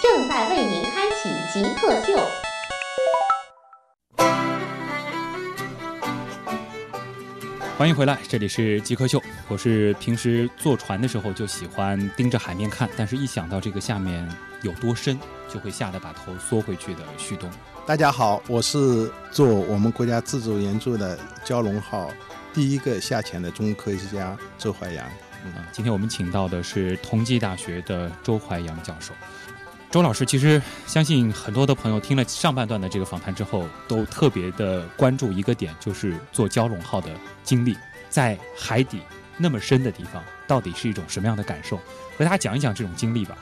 正在为您开启极客秀。欢迎回来，这里是极客秀。我是平时坐船的时候就喜欢盯着海面看，但是一想到这个下面有多深，就会吓得把头缩回去的旭东。大家好，我是做我们国家自主研究的蛟龙号第一个下潜的中科学家周怀阳。嗯，今天我们请到的是同济大学的周怀阳教授。周老师，其实相信很多的朋友听了上半段的这个访谈之后，都特别的关注一个点，就是做蛟龙号的经历，在海底那么深的地方，到底是一种什么样的感受？和大家讲一讲这种经历吧。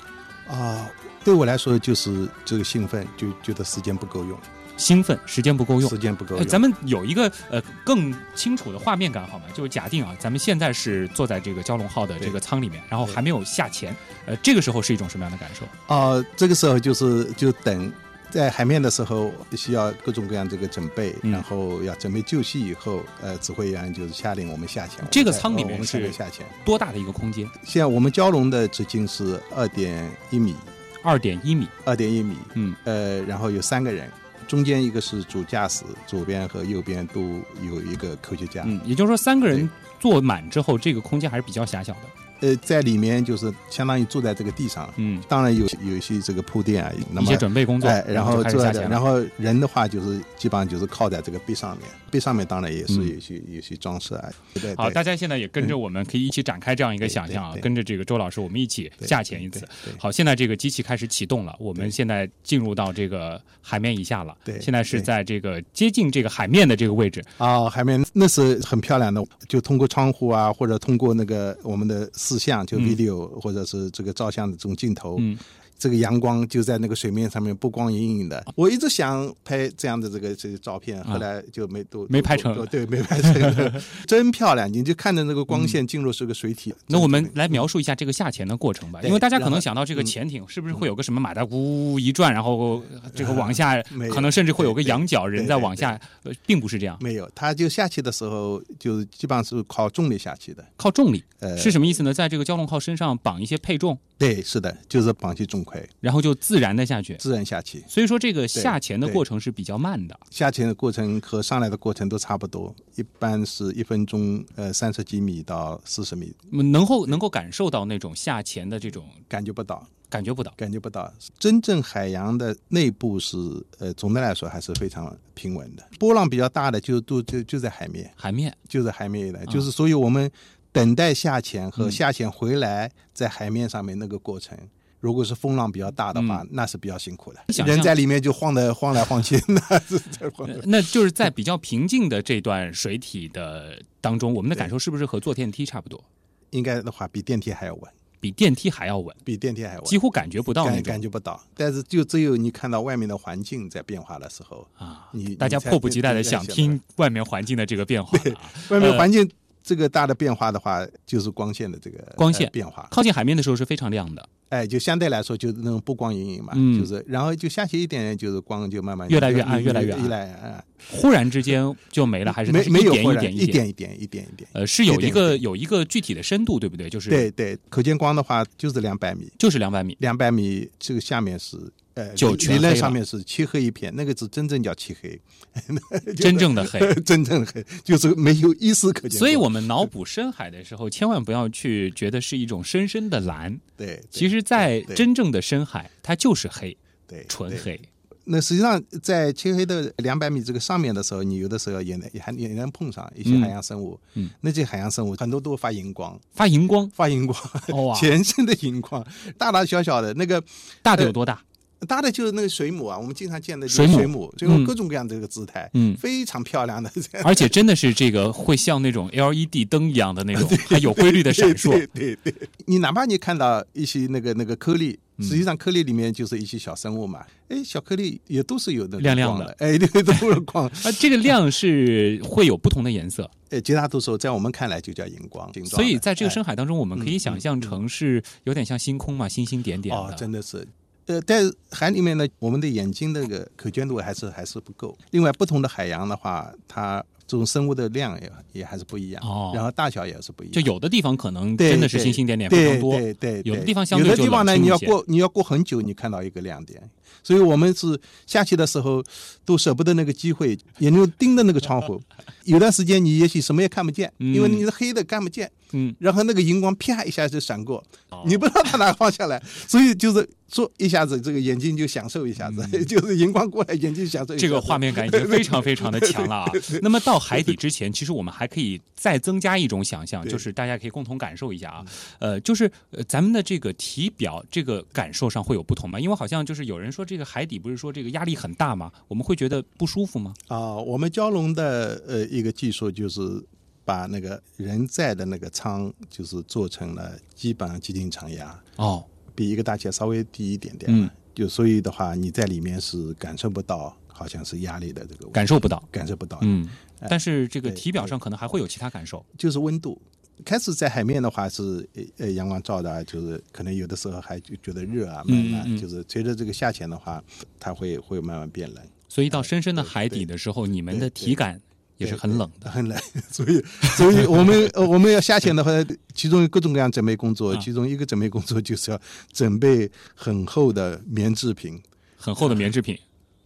啊，对我来说就是这个兴奋，就觉得时间不够用。兴奋，时间不够用，时间不够用。咱们有一个呃更清楚的画面感好吗？就是假定啊，咱们现在是坐在这个蛟龙号的这个舱里面，然后还没有下潜，呃，这个时候是一种什么样的感受？啊，这个时候就是就等在海面的时候，需要各种各样这个准备，然后要准备就绪以后，呃，指挥员就是下令我们下潜。这个舱里面是下潜多大的一个空间？现在我们蛟龙的直径是二点一米，二点一米，二点一米，嗯，呃，然后有三个人。中间一个是主驾驶，左边和右边都有一个科学家。嗯，也就是说三个人坐满之后，这个空间还是比较狭小的。呃，在里面就是相当于住在这个地上，嗯，当然有有一些这个铺垫啊，一些准备工作，然后坐在，然后人的话就是基本上就是靠在这个壁上面，壁上面当然也是有些有些装饰啊。对好，大家现在也跟着我们，可以一起展开这样一个想象啊，跟着这个周老师，我们一起下潜一次。好，现在这个机器开始启动了，我们现在进入到这个海面以下了。对，现在是在这个接近这个海面的这个位置。啊，海面那是很漂亮的，就通过窗户啊，或者通过那个我们的视像就 video。有或者是这个照相的这种镜头，嗯，这个阳光就在那个水面上面波光隐隐的。我一直想拍这样的这个这个照片，后来就没都没拍成，对，没拍成，真漂亮！你就看着那个光线进入这个水体。那我们来描述一下这个下潜的过程吧，因为大家可能想到这个潜艇是不是会有个什么马达呜一转，然后这个往下，可能甚至会有个仰角，人在往下，并不是这样。没有，它就下去的时候就基本上是靠重力下去的，靠重力，呃，是什么意思呢？在这个蛟龙号身上绑一些配重。对，是的，就是绑起重盔，然后就自然的下去，自然下去。所以说这个下潜的过程是比较慢的，下潜的过程和上来的过程都差不多，一般是一分钟，呃，三十几米到四十米。能够能够感受到那种下潜的这种感觉不到，感觉不到，感觉不到。真正海洋的内部是，呃，总的来说还是非常平稳的。波浪比较大的就都就就在海面，海面就在海面以来，就是所以我们。等待下潜和下潜回来，在海面上面那个过程，如果是风浪比较大的话，那是比较辛苦的。人在里面就晃的 晃来晃去，那是在晃。那就是在比较平静的这段水体的当中，我们的感受是不是和坐电梯差不多？应该的话，比电梯还要稳，比电梯还要稳，比电梯还稳，几乎感觉不到那感觉不到。但是就只有你看到外面的环境在变化的时候啊，你大家迫不及待的想听外面环境的这个变化。外面环境。这个大的变化的话，就是光线的这个光线变化。靠近海面的时候是非常亮的，哎，就相对来说就是那种波光隐隐嘛，就是，然后就下去一点，就是光就慢慢越来越暗，越来越暗，越来越暗。忽然之间就没了，还是没没有一点一点一点一点一点？呃，是有一个有一个具体的深度，对不对？就是对对，可见光的话就是两百米，就是两百米，两百米这个下面是。呃，就理论上面是漆黑一片，那个是真正叫漆黑，真正的黑，真正的黑，就是没有一丝可见。所以我们脑 补深海的时候，千万不要去觉得是一种深深的蓝。对，其实，在真正的深海，它就是黑，对，纯黑。那实际上，在漆黑的两百米这个上面的时候，你有的时候也能也还也能碰上一些海洋生物。嗯，那些海洋生物很多都发荧光，发荧光，发荧光，哇，全身的荧光，大大小小的，那个大的有多大？大的就是那个水母啊，我们经常见的水母，就有各种各样的这个姿态，嗯，非常漂亮的，而且真的是这个会像那种 LED 灯一样的那种，它有规律的闪烁。对对，你哪怕你看到一些那个那个颗粒，实际上颗粒里面就是一些小生物嘛。哎，小颗粒也都是有的亮亮的，哎，对，都是光。啊，这个亮是会有不同的颜色。呃，绝大多数在我们看来就叫荧光。所以在这个深海当中，我们可以想象成是有点像星空嘛，星星点点的。哦，真的是。呃，在海里面呢，我们的眼睛那个可见度还是还是不够。另外，不同的海洋的话，它这种生物的量也也还是不一样，哦，然后大小也是不一样。就有的地方可能真的是星星点点非常多，对对，有的地方相对有的地方呢，你要过你要过很久，你看到一个亮点。所以我们是下去的时候都舍不得那个机会，眼睛盯着那个窗户。有段时间你也许什么也看不见，因为你是黑的看不见。嗯，然后那个荧光啪一下就闪过，你不知道它哪放下来，所以就是说一下子这个眼睛就享受一下子，就是荧光过来眼睛享受。这个画面感已经非常非常的强了啊！那么到海底之前，其实我们还可以再增加一种想象，就是大家可以共同感受一下啊。呃，就是咱们的这个体表这个感受上会有不同吗？因为好像就是有人说这个海底不是说这个压力很大吗？我们会觉得不舒服吗？啊，我们蛟龙的呃一个技术就是。把那个人在的那个舱，就是做成了基本上接近常压哦，比一个大气压稍微低一点点。嗯，就所以的话，你在里面是感受不到，好像是压力的这个感受不到，感受不到。嗯，但是这个体表上可能还会有其他感受，就是温度。开始在海面的话是呃阳光照的，就是可能有的时候还就觉得热啊，慢慢就是随着这个下潜的话，它会会慢慢变冷。所以到深深的海底的时候，你们的体感。也是很冷的，很冷，所以，所以我们呃，我们要下潜的话，其中有各种各样准备工作，其中一个准备工作就是要准备很厚的棉制品，很厚的棉制品，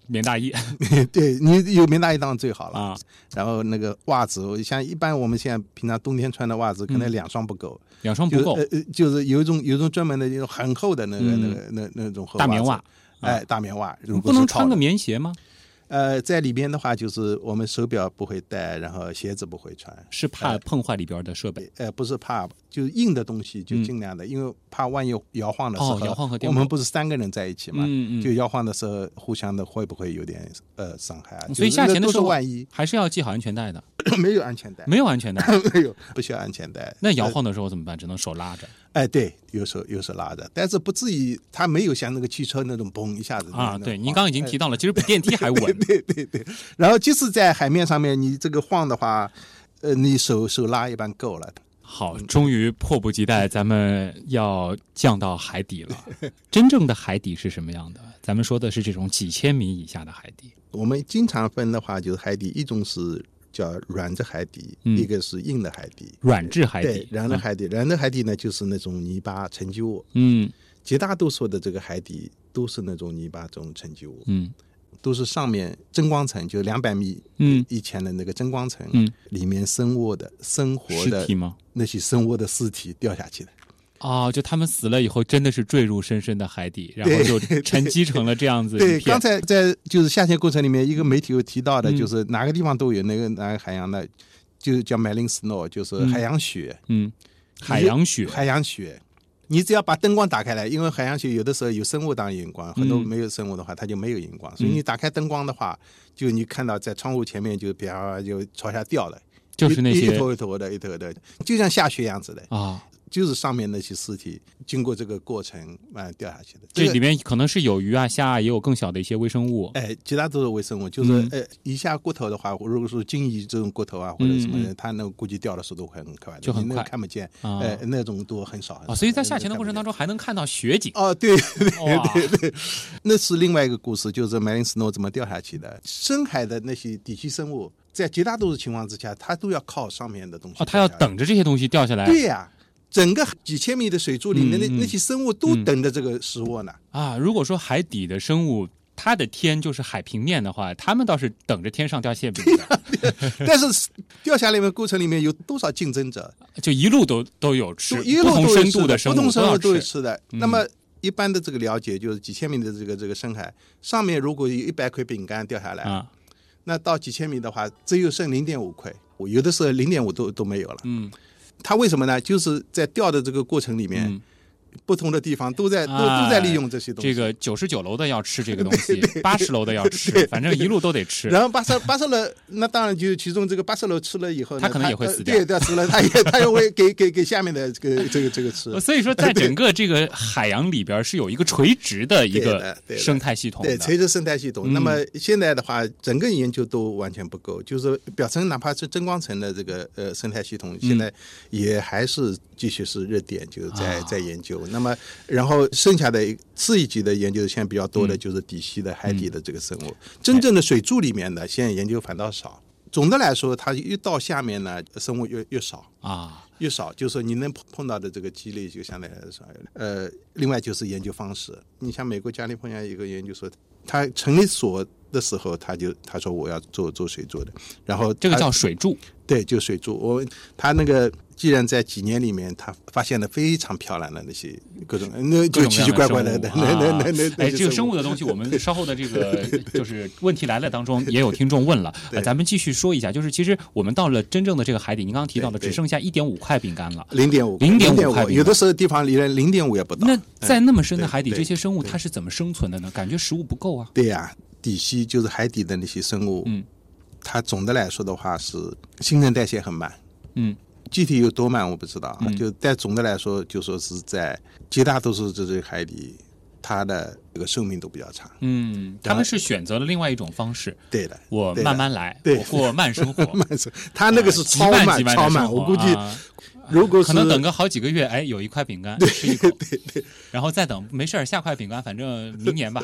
棉大衣，对你有棉大衣当然最好了啊。然后那个袜子，像一般我们现在平常冬天穿的袜子，可能两双不够，两双不够，呃呃，就是有一种有一种专门的一种很厚的那个那个那那种厚大棉袜，哎，大棉袜，不能穿个棉鞋吗？呃，在里边的话，就是我们手表不会戴，然后鞋子不会穿，是怕碰坏里边的设备。呃，不是怕，就是硬的东西就尽量的，因为怕万一摇晃的时候，摇晃和我们不是三个人在一起嘛，就摇晃的时候，互相的会不会有点呃伤害啊？所以下潜的时候万一还是要系好安全带的。没有安全带，没有安全带，没有，不需要安全带。那摇晃的时候怎么办？只能手拉着。哎，对，有手有手拉着，但是不至于，它没有像那个汽车那种嘣一下子啊。对，您刚刚已经提到了，其实比电梯还稳。对对对。然后即使在海面上面，你这个晃的话，呃，你手手拉一般够了。好，终于迫不及待，咱们要降到海底了。真正的海底是什么样的？咱们说的是这种几千米以下的海底。我们经常分的话，就是海底一种是。叫软质海底，一个是硬的海底。软质海底，对软的海底，软的海底呢，就是那种泥巴沉积物。嗯，绝大多数的这个海底都是那种泥巴这种沉积物。嗯，都是上面真光层，就两百米嗯以前的那个真光层，嗯，里面生物的生活的那些生物的尸体掉下去的。哦，就他们死了以后，真的是坠入深深的海底，然后就沉积成了这样子。对，刚才在就是下潜过程里面，一个媒体有提到的，就是哪个地方都有那个哪个海洋的，就叫 marine snow，就是海洋雪。嗯，海洋雪，海洋雪。你只要把灯光打开来，因为海洋雪有的时候有生物当荧光，很多没有生物的话，它就没有荧光。所以你打开灯光的话，就你看到在窗户前面就比方就朝下掉了，就是那些一坨一坨的，一坨的，就像下雪样子的啊。就是上面那些尸体经过这个过程慢掉下去的，这里面可能是有鱼啊、虾啊，也有更小的一些微生物。哎，其他都是微生物。就是呃，一下骨头的话，如果说鲸鱼这种骨头啊，或者什么，它那估计掉的速度会很快，就很快看不见。哎，那种都很少。啊，所以在下潜的过程当中还能看到雪景。哦，对对对对，那是另外一个故事，就是 marine snow 怎么掉下去的。深海的那些底栖生物，在绝大多数情况之下，它都要靠上面的东西。哦，它要等着这些东西掉下来。对呀。整个几千米的水柱里面，那那些生物都等着这个食物呢。啊，如果说海底的生物，它的天就是海平面的话，他们倒是等着天上掉馅饼的。但是掉下来的过程里面有多少竞争者？就一路都都有吃，不同深度的生物不同生物都有吃的。那么一般的这个了解就是几千米的这个这个深海上面，如果有一百块饼干掉下来啊，那到几千米的话，只有剩零点五块，有的时候零点五都都没有了。嗯。他为什么呢？就是在掉的这个过程里面，不同的地方都在都都在利用这些东西。这个九十九楼的要吃这个东西，八十楼的要吃，反正一路都得吃。然后八十八十楼，那当然就其中这个八十楼吃了以后，他可能也会死掉。对，对，吃了，他也 他也会给给给下面的这个这个这个吃。所以说，在整个这个海洋里边是有一个垂直的一个生态系统。对，垂直生态系统。那么现在的话，整个研究都完全不够，就是表层哪怕是真光层的这个呃生态系统，现在也还是继续是热点，就是在在研究。那么然后。剩下的次一级的研究，现在比较多的就是底栖的海底的这个生物。真正的水柱里面的，现在研究反倒少。总的来说，它越到下面呢，生物越越少啊，越少。就是说，你能碰到的这个几率就相对来说少。呃，另外就是研究方式。你像美国加利福尼亚一个研究所，他成立所的时候，他就他说我要做做水柱的，然后这个叫水柱，对，就水柱。我他那个。既然在几年里面，他发现了非常漂亮的那些各种，那就奇奇怪怪的，那那那那哎，这个生物的东西，我们稍后的这个 就是问题来了当中，也有听众问了，咱们继续说一下，就是其实我们到了真正的这个海底，您刚刚提到的只剩下一点五块饼干了，零点五，零点五块，有的时候地方连零点五也不到。那在那么深的海底，这些生物它是怎么生存的呢？感觉食物不够啊。对呀，底栖就是海底的那些生物，嗯，它总的来说的话是新陈代谢很慢，嗯。具体有多慢我不知道啊，就但总的来说，就说是在绝大多数这些海底，它的这个寿命都比较长。嗯，他们是选择了另外一种方式。对的，我慢慢来，我过慢生活。慢生，他那个是超慢超慢，我估计。如果可能等个好几个月，哎，有一块饼干吃一口，对对，然后再等，没事儿，下块饼干，反正明年吧。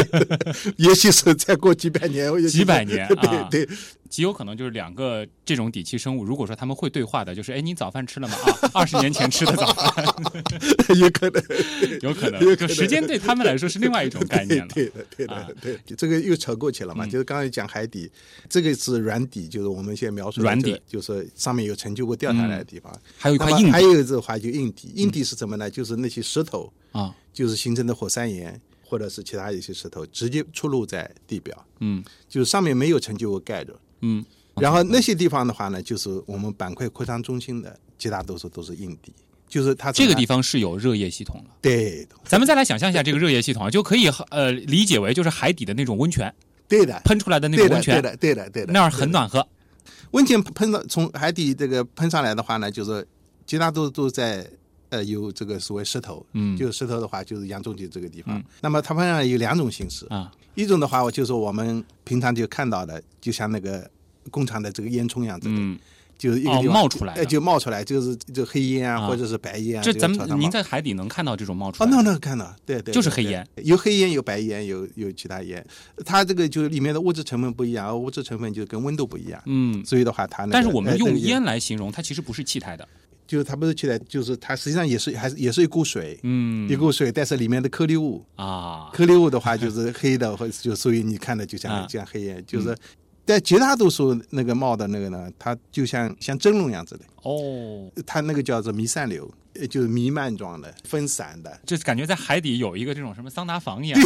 也许是再过几百年，几百年 对，对，极有可能就是两个这种底栖生物，如果说他们会对话的，就是哎，你早饭吃了吗？啊，二十年前吃的早饭，有可能，有可能，就时间对他们来说是另外一种概念了。对的，对的，对，这个又扯过去了嘛？就是刚才讲海底，这个是软底，就是我们现在描述软底，就是上面有成就过掉下来的地方。还有一块硬，还有这个话就硬底，硬底是什么呢？就是那些石头啊，就是形成的火山岩或者是其他一些石头，直接出露在地表。嗯，就是上面没有成就物盖着。嗯，然后那些地方的话呢，就是我们板块扩张中心的绝大多数都是硬底，就是它这个地方是有热液系统了。对，咱们再来想象一下这个热液系统啊，就可以呃理解为就是海底的那种温泉。对的，喷出来的那种温泉。对的，对的，对的，那儿很暖和。温泉喷到从海底这个喷上来的话呢，就是绝大多数都在呃有这个所谓石头，嗯，就是石头的话就是扬中脊这个地方。那么它喷上有两种形式啊，一种的话，我就是我们平常就看到的，就像那个工厂的这个烟囱样子的。就是一个冒出来，就冒出来，就是就黑烟啊，或者是白烟啊。这咱们您在海底能看到这种冒出来？哦，能能看到，对对，就是黑烟，有黑烟，有白烟，有有其他烟。它这个就是里面的物质成分不一样，物质成分就跟温度不一样。嗯，所以的话，它但是我们用烟来形容，它其实不是气态的，就是它不是起来，就是它实际上也是还是也是一股水，嗯，一股水，但是里面的颗粒物。啊，颗粒物的话就是黑的，或者就所以你看的就像像黑烟，就是。但绝大多数那个冒的那个呢，它就像像蒸笼样子的。哦，它那个叫做弥散流，就是弥漫状的、分散的，就是感觉在海底有一个这种什么桑拿房一样。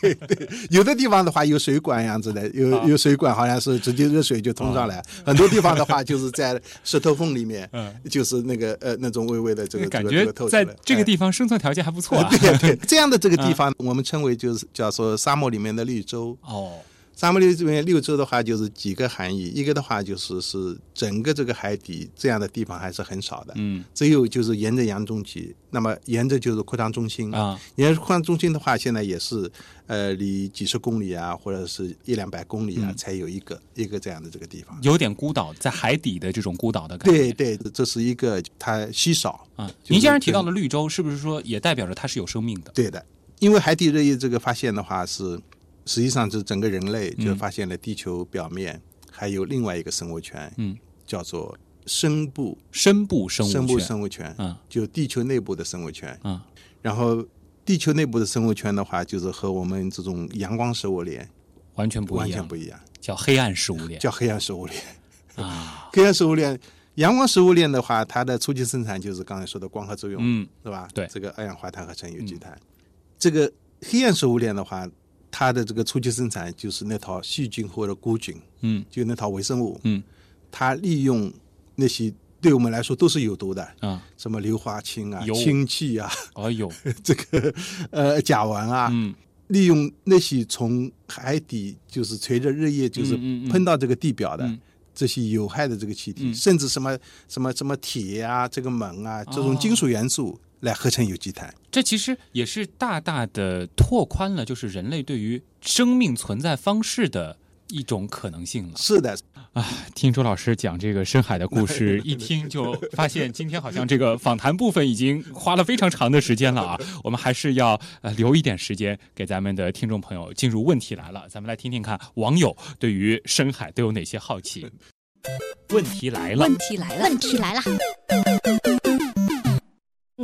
对对，有的地方的话有水管样子的，有有水管，好像是直接热水就通上来；很多地方的话就是在石头缝里面，嗯，就是那个呃那种微微的这个感觉，在这个地方生存条件还不错啊。对对，这样的这个地方我们称为就是叫做沙漠里面的绿洲。哦。沙漠里面六洲的话，就是几个含义。一个的话就是是整个这个海底这样的地方还是很少的，嗯，只有就是沿着洋中脊，那么沿着就是扩张中心啊，沿着扩张中心的话，现在也是呃离几十公里啊，或者是一两百公里啊，才有一个一个这样的这个地方，有点孤岛，在海底的这种孤岛的感觉。对对，这是一个它稀少啊。您既然提到了绿洲，是不是说也代表着它是有生命的？对的，因为海底热液这个发现的话是。实际上，是整个人类就发现了地球表面还有另外一个生物圈，嗯，叫做深部深部生物深部生物圈，嗯，就地球内部的生物圈，嗯，然后地球内部的生物圈的话，就是和我们这种阳光食物链完全不完全不一样，叫黑暗食物链，叫黑暗食物链。啊，黑暗食物链，阳光食物链的话，它的初级生产就是刚才说的光合作用，嗯，是吧？对，这个二氧化碳合成有机碳，这个黑暗食物链的话。它的这个初级生产就是那套细菌或者菇菌，嗯，就那套微生物，嗯，它利用那些对我们来说都是有毒的啊，什么硫化氢啊、氢气啊，哎呦，这个呃甲烷啊，嗯，利用那些从海底就是随着日夜就是喷到这个地表的这些有害的这个气体，甚至什么什么什么铁啊、这个锰啊这种金属元素。来合成有机碳，这其实也是大大的拓宽了，就是人类对于生命存在方式的一种可能性了。是的，啊，听周老师讲这个深海的故事，一听就发现今天好像这个访谈部分已经花了非常长的时间了啊。我们还是要呃留一点时间给咱们的听众朋友进入问题来了，咱们来听听看网友对于深海都有哪些好奇。问题来了，问题来了，问题来了。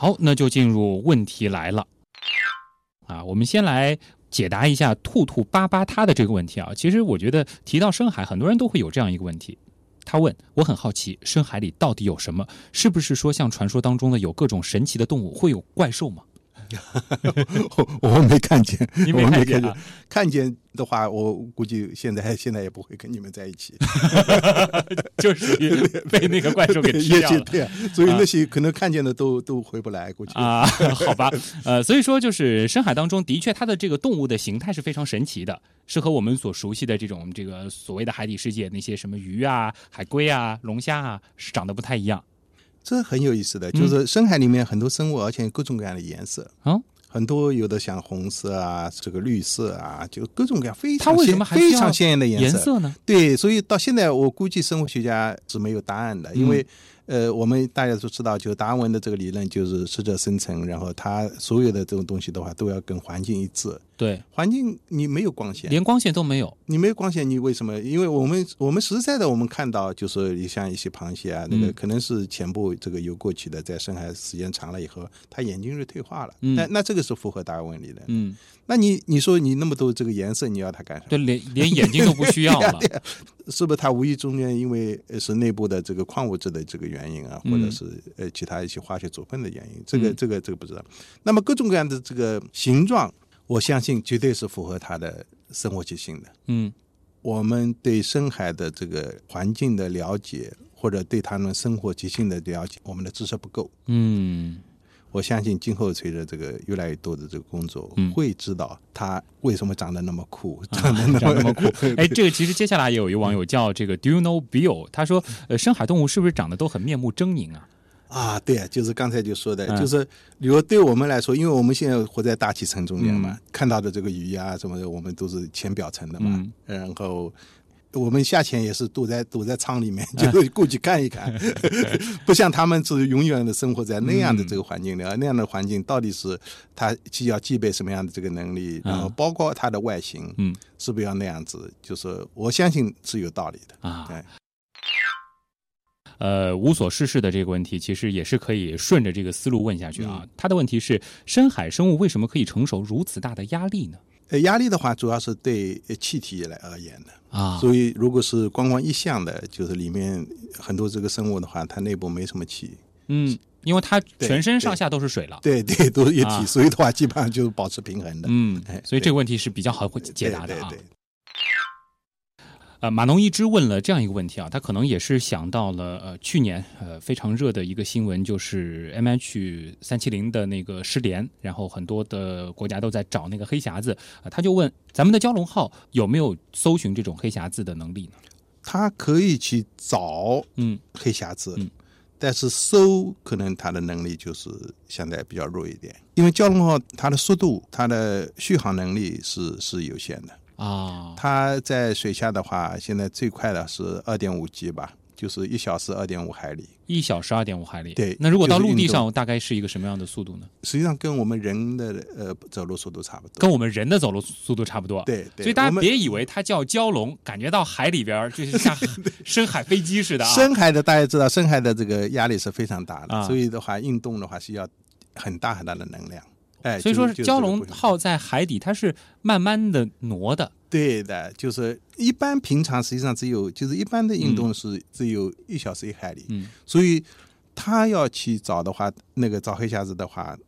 好，那就进入问题来了，啊，我们先来解答一下兔兔巴巴他的这个问题啊。其实我觉得提到深海，很多人都会有这样一个问题，他问我很好奇，深海里到底有什么？是不是说像传说当中的有各种神奇的动物，会有怪兽吗？我 我没看见，你没看见？看见的话，我估计现在现在也不会跟你们在一起，就是被那个怪兽给吃掉了。对，所以那些可能看见的都都回不来，估计啊，好吧，呃，所以说就是深海当中的确它的这个动物的形态是非常神奇的，是和我们所熟悉的这种这个所谓的海底世界那些什么鱼啊、海龟啊、龙虾啊是长得不太一样。这很有意思的，就是深海里面很多生物，而且各种各样的颜色啊，很多有的像红色啊，这个绿色啊，就各种各样非常鲜非常鲜艳的颜色呢？对，所以到现在我估计生物学家是没有答案的，因为。呃，我们大家都知道，就达尔文的这个理论，就是适者生存，然后它所有的这种东西的话，都要跟环境一致。对，环境你没有光线，连光线都没有，你没有光线，你为什么？因为我们我们实在的，我们看到就是你像一些螃蟹啊，那个可能是前部这个游过去的，在深海时间长了以后，它眼睛是退化了。那那这个是符合达尔文理论。嗯。那你你说你那么多这个颜色，你要它干什么？对，连连眼睛都不需要了，是不是？它无意中间因为是内部的这个矿物质的这个原因啊，或者是呃其他一些化学组分的原因，这个这个这个不知道。那么各种各样的这个形状，我相信绝对是符合它的生活习性的。嗯，我们对深海的这个环境的了解，或者对他们生活习性的了解，我们的知识不够。嗯。我相信今后随着这个越来越多的这个工作，会知道它为什么长得那么酷，长得那么酷。哎，这个其实接下来也有一网友叫这个 Do you know Bill？他说，呃，深海动物是不是长得都很面目狰狞啊？啊，对啊，就是刚才就说的，就是比如对我们来说，因为我们现在活在大气层中间嘛，看到的这个鱼啊什么的，我们都是浅表层的嘛，然后。我们下潜也是躲在躲在舱里面，就过去看一看，不像他们是永远的生活在那样的这个环境里，那样的环境到底是它既要具备什么样的这个能力，然后包括它的外形，嗯，是不是要那样子？就是我相信是有道理的啊。对，呃，无所事事的这个问题，其实也是可以顺着这个思路问下去啊。他的问题是：深海生物为什么可以承受如此大的压力呢？呃，压力的话，主要是对气体来而言的啊。所以，如果是光光一向的，就是里面很多这个生物的话，它内部没什么气。嗯，因为它全身上下都是水了。对对，都是液体，所以的话，基本上就是保持平衡的。嗯，所以这个问题是比较好解答的啊。呃，马农一之问了这样一个问题啊，他可能也是想到了呃去年呃非常热的一个新闻，就是 M H 三七零的那个失联，然后很多的国家都在找那个黑匣子啊，他就问咱们的蛟龙号有没有搜寻这种黑匣子的能力呢？它可以去找嗯黑匣子，嗯，但是搜可能它的能力就是相对比较弱一点，因为蛟龙号它的速度、它的续航能力是是有限的。啊，它在水下的话，现在最快的是二点五 G 吧，就是一小时二点五海里。一小时二点五海里。对。那如果到陆地上，大概是一个什么样的速度呢？实际上跟我们人的呃走路速度差不多。跟我们人的走路速度差不多。对。所以大家别以为它叫蛟龙，感觉到海里边就是像 深海飞机似的啊。深海的大家知道，深海的这个压力是非常大的，所以的话运动的话是要很大很大的能量。哎，所以说蛟龙号在海底它是慢慢的挪的。对的，就是一般平常实际上只有就是一般的运动是只有一小时一海里，嗯，所以他要去找的话，那个找黑匣子的话，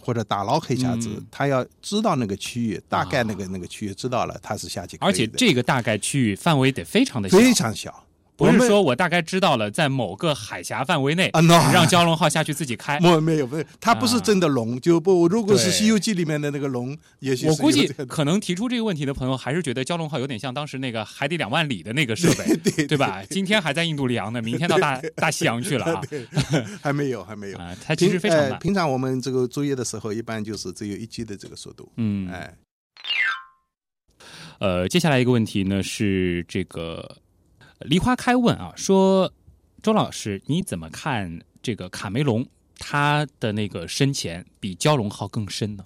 或者打捞黑匣子，他要知道那个区域，大概那个那个区域知道了，他是下去。而且这个大概区域范围得非常的小，非常小。不是说我大概知道了，在某个海峡范围内啊，让蛟龙号下去自己开。没没有，不是，它不是真的龙，就不。如果是《西游记》里面的那个龙，也许我估计可能提出这个问题的朋友，还是觉得蛟龙号有点像当时那个海底两万里的那个设备，对对吧？今天还在印度洋呢，明天到大大西洋去了啊，还没有，还没有啊。它其实非常慢。平常我们这个作业的时候，一般就是只有一 G 的这个速度。嗯，哎。呃，接下来一个问题呢是这个。梨花开问啊，说周老师你怎么看这个卡梅隆他的那个深潜比蛟龙号更深呢？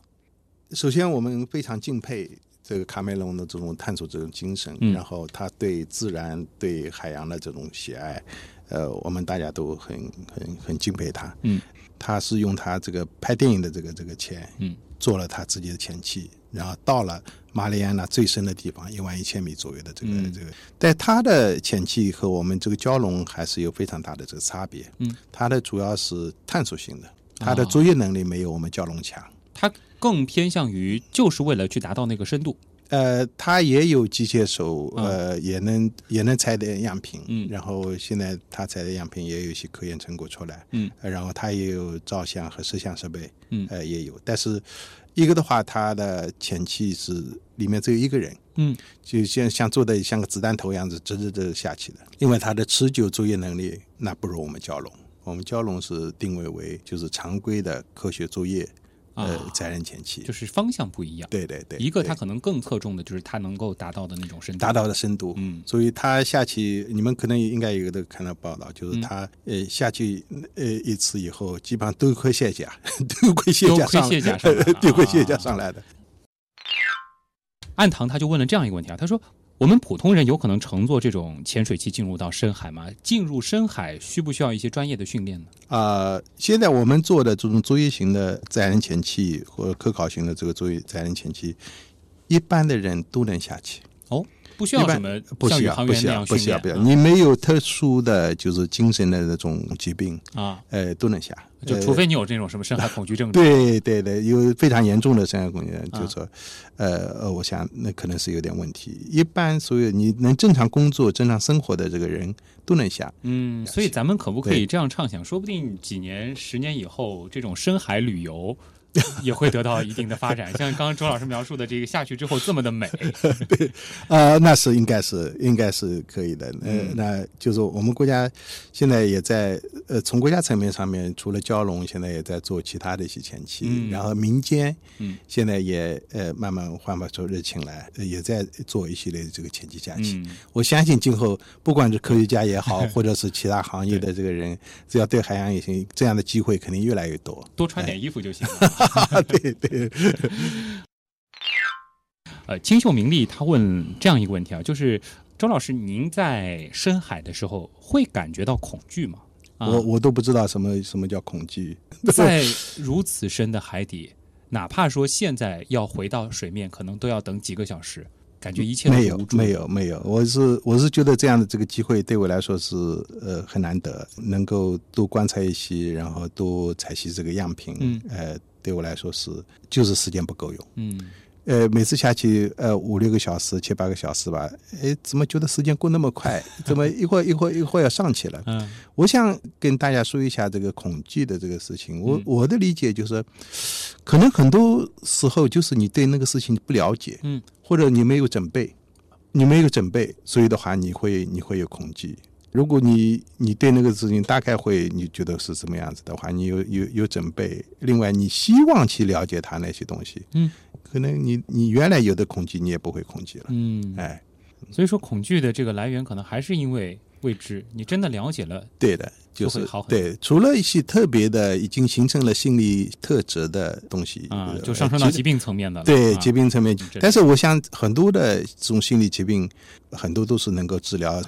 首先，我们非常敬佩这个卡梅隆的这种探索这种精神，然后他对自然、对海洋的这种喜爱，呃，我们大家都很很很敬佩他。嗯，他是用他这个拍电影的这个这个钱，嗯，做了他自己的前期，然后到了。马里安娜最深的地方，一万一千米左右的这个这个，在它的前期和我们这个蛟龙还是有非常大的这个差别。嗯，它的主要是探索性的，它的作业能力没有我们蛟龙强。它更偏向于就是为了去达到那个深度。呃，它也有机械手，呃，也能也能采点样品。嗯，然后现在它采的样品也有一些科研成果出来。嗯，然后它也有照相和摄像设备。嗯，呃，也有，但是。一个的话，它的前期是里面只有一个人，嗯，就像像做的像个子弹头一样子，直直的下去的。另外它的持久作业能力，那不如我们蛟龙。我们蛟龙是定位为就是常规的科学作业。呃，载人前期。就是方向不一样，对对对，一个他可能更侧重的就是他能够达到的那种深度，达到的深度，嗯，所以他下去，你们可能应该有的看到报道，就是他呃下去呃一次以后，基本上都盔卸甲，都盔卸甲上，都盔卸甲上来的。暗堂他就问了这样一个问题啊，他说。我们普通人有可能乘坐这种潜水器进入到深海吗？进入深海需不需要一些专业的训练呢？啊，现在我们做的这种作业型的载人潜器或科考型的这个作业载人潜器，一般的人都能下去。哦。不需要什么不像宇航员那样训练，不要，你没有特殊的就是精神的那种疾病啊，呃，都能下。就除非你有这种什么深海恐惧症。对对对，有非常严重的深海恐惧症，就是说，呃呃，我想那可能是有点问题。一般所有你能正常工作、正常生活的这个人都能下。嗯，所以咱们可不可以这样畅想？说不定几年、十年以后，这种深海旅游。也会得到一定的发展，像刚刚周老师描述的这个下去之后这么的美，对，呃，那是应该是应该是可以的。呃，那就是我们国家现在也在呃从国家层面上面，除了蛟龙，现在也在做其他的一些前期，然后民间嗯。现在也呃慢慢焕发出热情来，也在做一系列的这个前期假期。我相信今后不管是科学家也好，或者是其他行业的这个人，只要对海洋也行，这样的机会肯定越来越多。多穿点衣服就行了。对对，呃，清秀明丽他问这样一个问题啊，就是周老师，您在深海的时候会感觉到恐惧吗？我我都不知道什么什么叫恐惧，在如此深的海底，哪怕说现在要回到水面，可能都要等几个小时，感觉一切没有没有没有，我是我是觉得这样的这个机会对我来说是呃很难得，能够多观察一些，然后多采集这个样品，嗯呃。对我来说是，就是时间不够用。嗯，呃，每次下去呃五六个小时、七八个小时吧，哎，怎么觉得时间过那么快？怎么一会儿一会儿一会儿要上去了？嗯，我想跟大家说一下这个恐惧的这个事情。我我的理解就是，可能很多时候就是你对那个事情不了解，嗯，或者你没有准备，你没有准备，所以的话你会你会有恐惧。如果你你对那个事情大概会你觉得是什么样子的话，你有有有准备，另外你希望去了解他那些东西，嗯，可能你你原来有的恐惧你也不会恐惧了，嗯，哎，所以说恐惧的这个来源可能还是因为。未知，你真的了解了，对的，就是会好很对。除了一些特别的已经形成了心理特质的东西啊，呃就上升到疾病层面的了。对啊疾病层面。但是我想很多的这种心理疾病，很多都是能够治疗。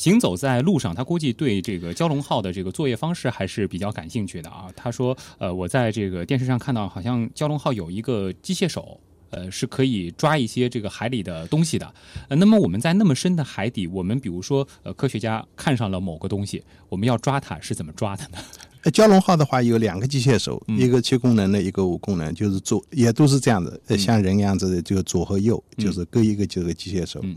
行走在路上，他估计对这个蛟龙号的这个作业方式还是比较感兴趣的啊。他说：“呃，我在这个电视上看到，好像蛟龙号有一个机械手，呃，是可以抓一些这个海里的东西的。呃，那么我们在那么深的海底，我们比如说，呃，科学家看上了某个东西，我们要抓它是怎么抓的呢？呃蛟龙号的话有两个机械手，嗯一个七功能的，一个五功能，就是左也都是这样的，呃嗯像人一样子的，这个左和右，嗯就是各一个这个机械手嗯。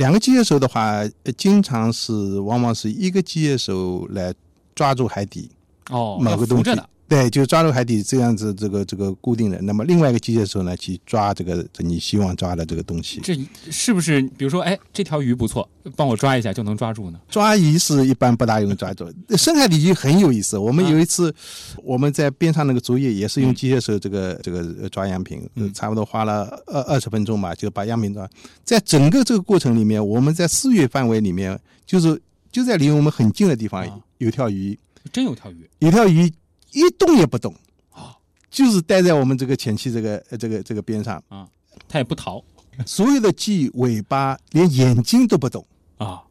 两个机械手的话，呃经常是往往是一个机械手来抓住海底哦，某个东西对，就抓住海底这样子这个这个固定的。那么另外一个机械手呢，去抓这个你希望抓的这个东西。这是不是比如说，哎，这条鱼不错，帮我抓一下就能抓住呢？抓鱼是一般不大用抓住，深海底鱼很有意思。我们啊有一次，我们在边上那个竹叶也是用机械手这个这个呃抓样品，差不多花了二二十分钟吧，就把样品抓。在整个这个过程里面，我们在四月范围里面，就是就在离我们很近的地方啊有条鱼，真有条鱼有条鱼一动也不动啊，就是待在我们这个前期这个呃这个这个边上啊，它也不逃所有的鲫尾巴连眼睛都不动。啊。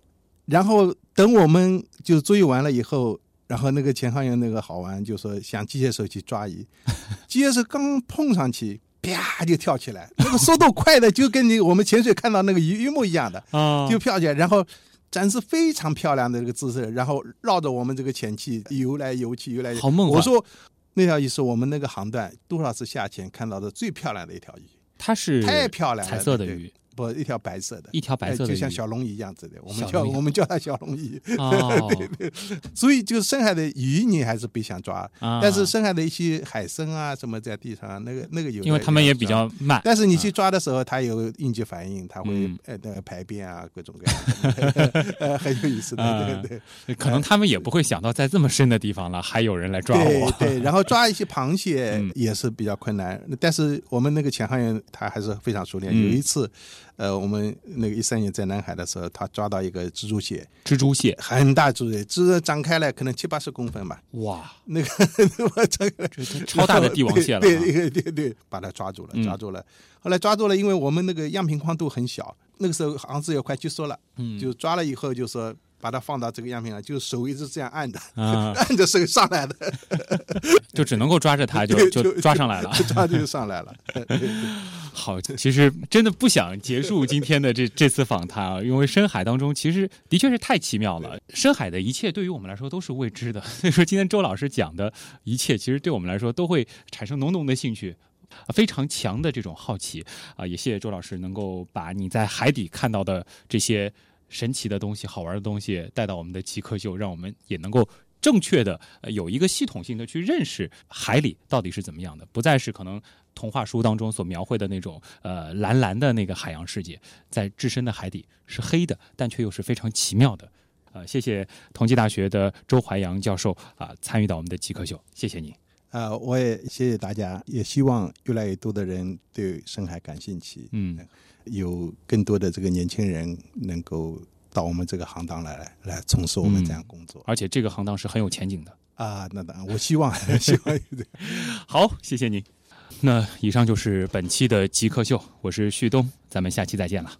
然后等我们就作业完了以后，然后那个前航员那个好玩，就说想机械手去抓鱼，机械手刚碰上去，啪就跳起来，那个速度快的就跟你我们潜水看到那个鱼一模一样的，啊就跳起来，然后。展示非常漂亮的这个姿势，然后绕着我们这个潜器游来游去，游来游去。好梦幻。我说那条鱼是我们那个航段多少次下潜看到的最漂亮的一条鱼，它是太漂亮了，彩色的鱼，不一条白色的，一条白色的哎就像小龙鱼一样子的，我们叫我们叫它小龙鱼。哦，所以就是深海的鱼，你还是别想抓。啊但是深海的一些海参啊，什么在地上那个那个有，因为它们也比。较慢，但是你去抓的时候，它有应急反应，它会那个排便啊，各种各样的，呃很有意思的，啊对对可能他们也不会想到在这么深的地方了，还有人来抓我。对对。然后抓一些螃蟹嗯也是比较困难，但是我们那个潜航员他还是非常熟练。嗯有一次，呃，我们那个一三年在南海的时候，他抓到一个蜘蛛蟹，蜘蛛蟹，很大蜘蛛蟹，蜘蛛长开了可能七八十公分吧，哇，那个我 这个超大的帝王蟹了啊。对对对对对，把它抓住了嗯，抓住了。后来抓住了，因为我们那个样品框度很小，那个时候航次也快结束了，嗯，就抓了以后就说把它放到这个样品上，就手一直这样按的，啊，按着手上来的，就只能够抓着它 就就抓上来了。抓就上来了。好，其实真的不想结束今天的这这次访谈啊，因为深海当中其实的确是太奇妙了，深海的一切对于我们来说都是未知的。所以说，今天周老师讲的一切，其实对我们来说都会产生浓浓的兴趣。啊非常强的这种好奇啊，也谢谢周老师能够把你在海底看到的这些神奇的东西、好玩的东西带到我们的极客秀，让我们也能够正确的、呃、有一个系统性的去认识海里到底是怎么样的，不再是可能童话书当中所描绘的那种呃蓝蓝的那个海洋世界，在置身的海底是黑的，但却又是非常奇妙的。呃，谢谢同济大学的周怀阳教授啊、参与到我们的极客秀，谢谢你。啊，我也谢谢大家，也希望越来越多的人对深海感兴趣，嗯，有更多的这个年轻人能够到我们这个行当来来从事我们这样工作。而且这个行当是很有前景的。啊，那当然，我希望 希望有这样好，谢谢您。那以上就是本期的极客秀，我是旭东，咱们下期再见了。